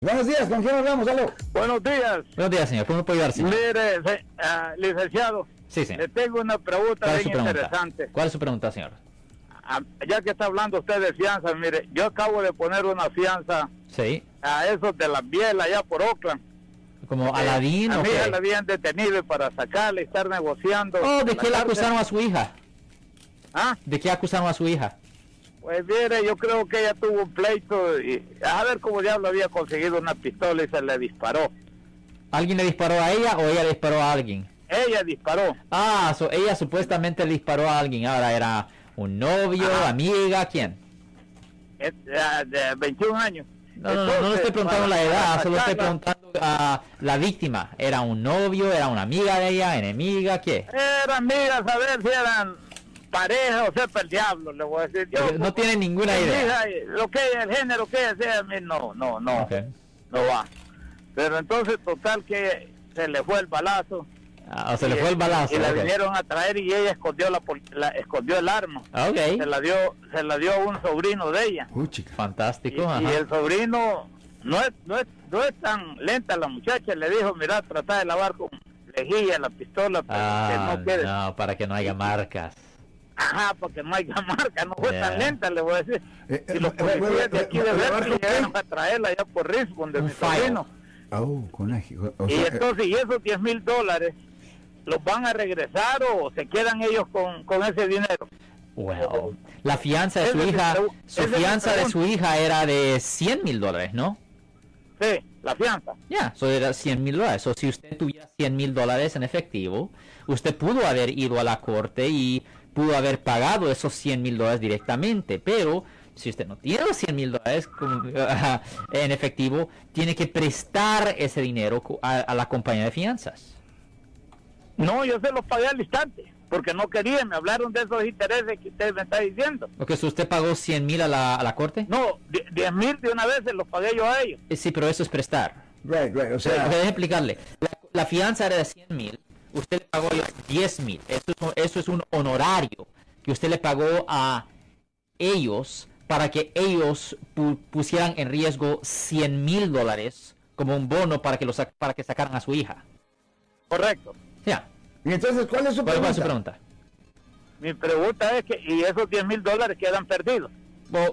Buenos días, ¿con quién hablamos? Aló. Buenos días. Buenos días, señor. ¿Cómo puedo ayudar, señor? Mire, se- ah, licenciado, Sí, señor. le tengo una pregunta ¿Cuál es su bien pregunta? interesante. ¿Cuál es su pregunta, señor? Ah, ya que está hablando usted de fianza, mire, yo acabo de poner una fianza Sí. a esos de las bielas allá por Oakland. Como Eh, Aladín A o ya la habían detenido para sacarle y estar negociando. Oh, ¿de la qué le acusaron a su hija? Ah, ¿De qué acusaron a su hija? Pues mire, yo creo que ella tuvo un pleito y a ver cómo diablo había conseguido una pistola y se le disparó. ¿Alguien le disparó a ella o ella le disparó a alguien? Ella disparó. Ah, so ella supuestamente le disparó a alguien. Ahora era un novio, Ajá. amiga, ¿quién? Es, ah, de 21 años. No, no, no, no le estoy Entonces, preguntando la edad, solo estoy preguntando a la víctima. ¿Era un novio, era una amiga de ella, enemiga, qué? Eran amigas, a ver si eran pareja o sepa el diablo, le voy a decir. Yo, no tiene ninguna idea. hija, lo que el género que sea, a mí no, no, no, no va. Pero entonces, total que se le fue el balazo. Ah, o se le y- fue el balazo. Y la vinieron a traer y ella escondió la, la- escondió el arma. Ah, Se Ok, la dio, se la dio a un sobrino de ella. Uy, chica. Y, fantástico. y ajá. el sobrino no es, no es, no es tan lenta la muchacha, le dijo, mira, trata de lavar con lejía la pistola, pero Ah, que no quede. no, para que no haya marcas. Ajá, porque no hay marca, no fue Yeah. tan lenta, le voy a decir. Eh, y eh, los eh, policías eh, de aquí eh, de Berkeley llegaron a traerla allá por Richmond de mi sobrino. Oh, con la... O Y sea, eh, entonces, ¿y esos 10 mil dólares los van a regresar o se quedan ellos con, con ese dinero? Well, la fianza de su es hija, su fianza de su hija era de 100 mil dólares, ¿no? Sí, la fianza. Ya, eso era 100 mil dólares. O si usted tuviera 100 mil dólares en efectivo, usted pudo haber ido a la corte y pudo haber pagado esos 100 mil dólares directamente, pero si usted no tiene los 100 mil dólares en efectivo, tiene que prestar ese dinero a, a la compañía de fianzas. No, yo se los pagué al instante, porque no quería, me hablaron de esos intereses que usted me está diciendo. ¿O que si usted pagó 100 mil a la, a la corte? No, die- 10 mil de una vez se los pagué yo a ellos. Eh, Sí, pero eso es prestar. right, right, o sea, explicarle. La, la fianza era de 100 mil. Usted le pagó los 10 mil. Eso, es un- eso es un honorario que usted le pagó a ellos para que ellos pu- pusieran en riesgo 100 mil dólares como un bono para que, lo sac- para que sacaran a su hija. Correcto. Ya. Y entonces, ¿cuál es su ¿Cuál pregunta? su pregunta? Mi pregunta es que, ¿y esos 10 mil dólares quedan perdidos?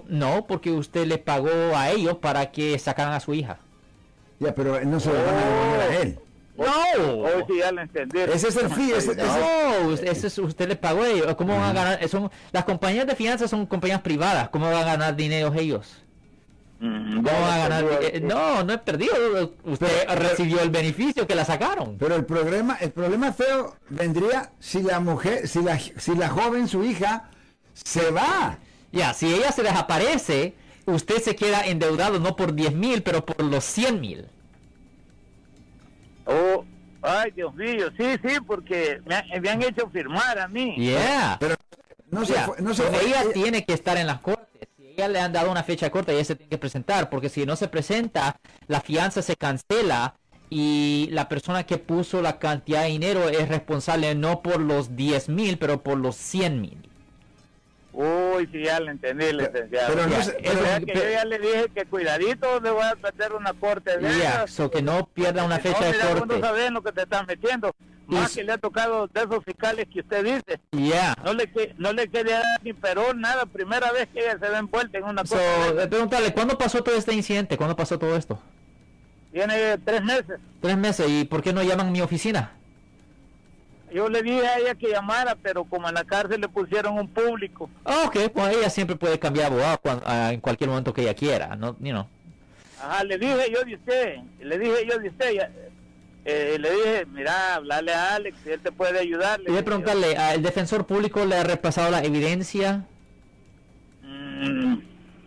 No, porque usted le pagó a ellos para que sacaran a su hija. Ya, pero no se lo van a devolver a él. No. Hoy sí ya lo entendí. Ese es el fee, ese- ese- No, usted, ese es- usted le pagó a ellos. ¿Cómo van a ganar? Son, las compañías de fianzas son compañías privadas. ¿Cómo van a ganar dinero ellos? ¿Cómo van a ganar? eh, no, no es perdido. Usted Pero- recibió el beneficio que la sacaron. Pero el problema, el problema feo vendría si la mujer, si la, si la joven, su hija, se va. Ya, si ella se desaparece, usted se queda endeudado no por 10 mil, pero por los 100 mil. Ay, Dios mío, sí, sí, porque me, han- me han hecho firmar a mí. Yeah. Pero no se Ya, fue, no se fue. ella Ella- tiene que estar en las cortes. Si ella le han dado una fecha corta, ella se tiene que presentar, porque si no se presenta, la fianza se cancela y la persona que puso la cantidad de dinero es responsable no por los 10 mil, pero por los 100 mil. Sí, ya lo entendí, licenciado. pero no Ya, pero- sea que pero- yo ya le dije que cuidadito le voy a meter una corte de Ya, esas, so que no pierda una fecha no, de mira, corte. no lo que te están metiendo. Y Más s- que le ha tocado de esos fiscales que usted dice. Ya. No le, no le quería dar ni perón, nada. Primera vez que ella se ve envuelta en una So, cosa. eh, esas. preguntarle, ¿cuándo pasó todo este incidente? ¿Cuándo pasó todo esto? Tiene tres meses. Tres meses. ¿Y por qué no llaman a mi oficina? Yo le dije a ella que llamara, pero como en la cárcel le pusieron un público. Ah, ok, pues ella siempre puede cambiar abogado ah, en cualquier momento que ella quiera, ¿no? You know. Ajá, le dije yo de usted, le dije yo de usted, ya, eh, le dije, mira, hablarle a Alex, si él te puede ayudar. Le preguntarle, ¿al defensor público le ha repasado la evidencia? Mm,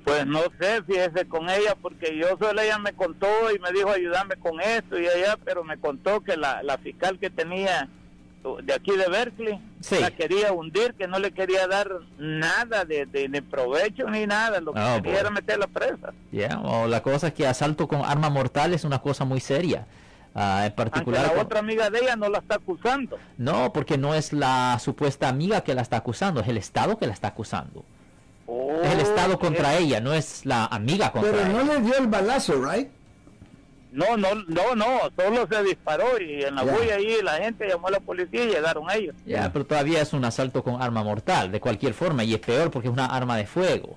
pues no sé, fíjese con ella, porque yo solo ella me contó y me dijo ayudarme con esto y allá, pero me contó que la, la fiscal que tenía de aquí de Berkeley Sí. la quería hundir, que no le quería dar nada de, de, ni provecho ni nada, lo que Oh, quería boy. era meter la presa. O la cosa es que asalto con arma mortal es una cosa muy seria. Ah, en Aunque particular... la otra amiga de ella no la está acusando. No, porque no es la supuesta amiga que la está acusando, es el Estado que la está acusando. Es el Estado Oh, contra ella, no es la amiga contra Pero no ella. le dio el balazo, right? No, no, no, no, solo se disparó y en la Ya. bulla ahí la gente llamó a la policía y llegaron ellos. Ya, pero todavía es un asalto con arma mortal, de cualquier forma, y es peor porque es una arma de fuego.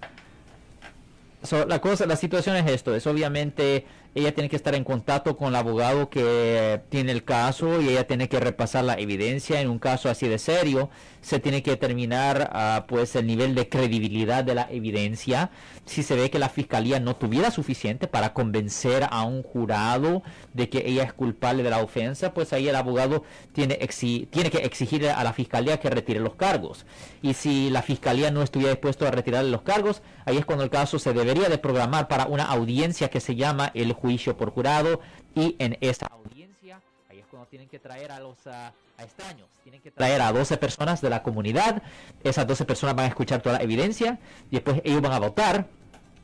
So, la cosa, la situación es esto, es obviamente ella tiene que estar en contacto con el abogado que tiene el caso y ella tiene que repasar la evidencia en un caso así de serio. Se tiene que determinar ah, pues el nivel de credibilidad de la evidencia. Si se ve que la fiscalía no tuviera suficiente para convencer a un jurado de que ella es culpable de la ofensa, pues ahí el abogado tiene, exi- tiene que exigir a la fiscalía que retire los cargos. Y si la fiscalía no estuviera dispuesto a retirar los cargos, ahí es cuando el caso se debería de programar para una audiencia que se llama el juicio por jurado y en esa audiencia ahí es cuando tienen que traer a los a extraños, tienen que traer a 12 personas de la comunidad, esas 12 personas van a escuchar toda la evidencia. Y después ellos van a votar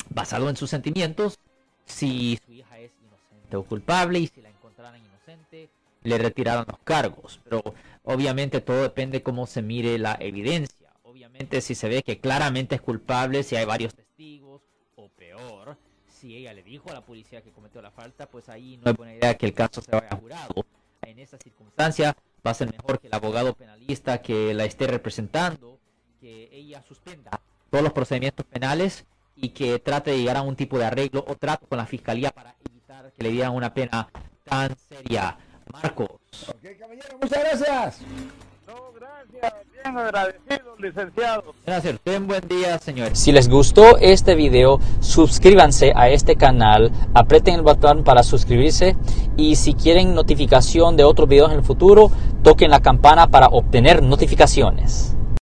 basado en sus sentimientos si su hija es inocente o culpable y si la encontraran inocente le retiraron los cargos. Pero obviamente todo depende cómo se mire la evidencia. Obviamente si se ve que claramente es culpable si hay varios testigos o peor si ella le dijo a la policía que cometió la falta pues ahí no es buena idea que el caso se vaya a jurado en esa circunstancia va a ser mejor que el abogado penalista que la esté representando que ella suspenda todos los procedimientos penales y que trate de llegar a un tipo de arreglo o trato con la fiscalía para evitar que le dieran una pena tan seria. Marcos. Ok, caballero, muchas gracias. No, gracias, bien agradecido, licenciado. Gracias. Ten buen día, señores. Si les gustó este video, suscríbanse a este canal, aprieten el botón para suscribirse y si quieren notificación de otros videos en el futuro, toquen la campana para obtener notificaciones.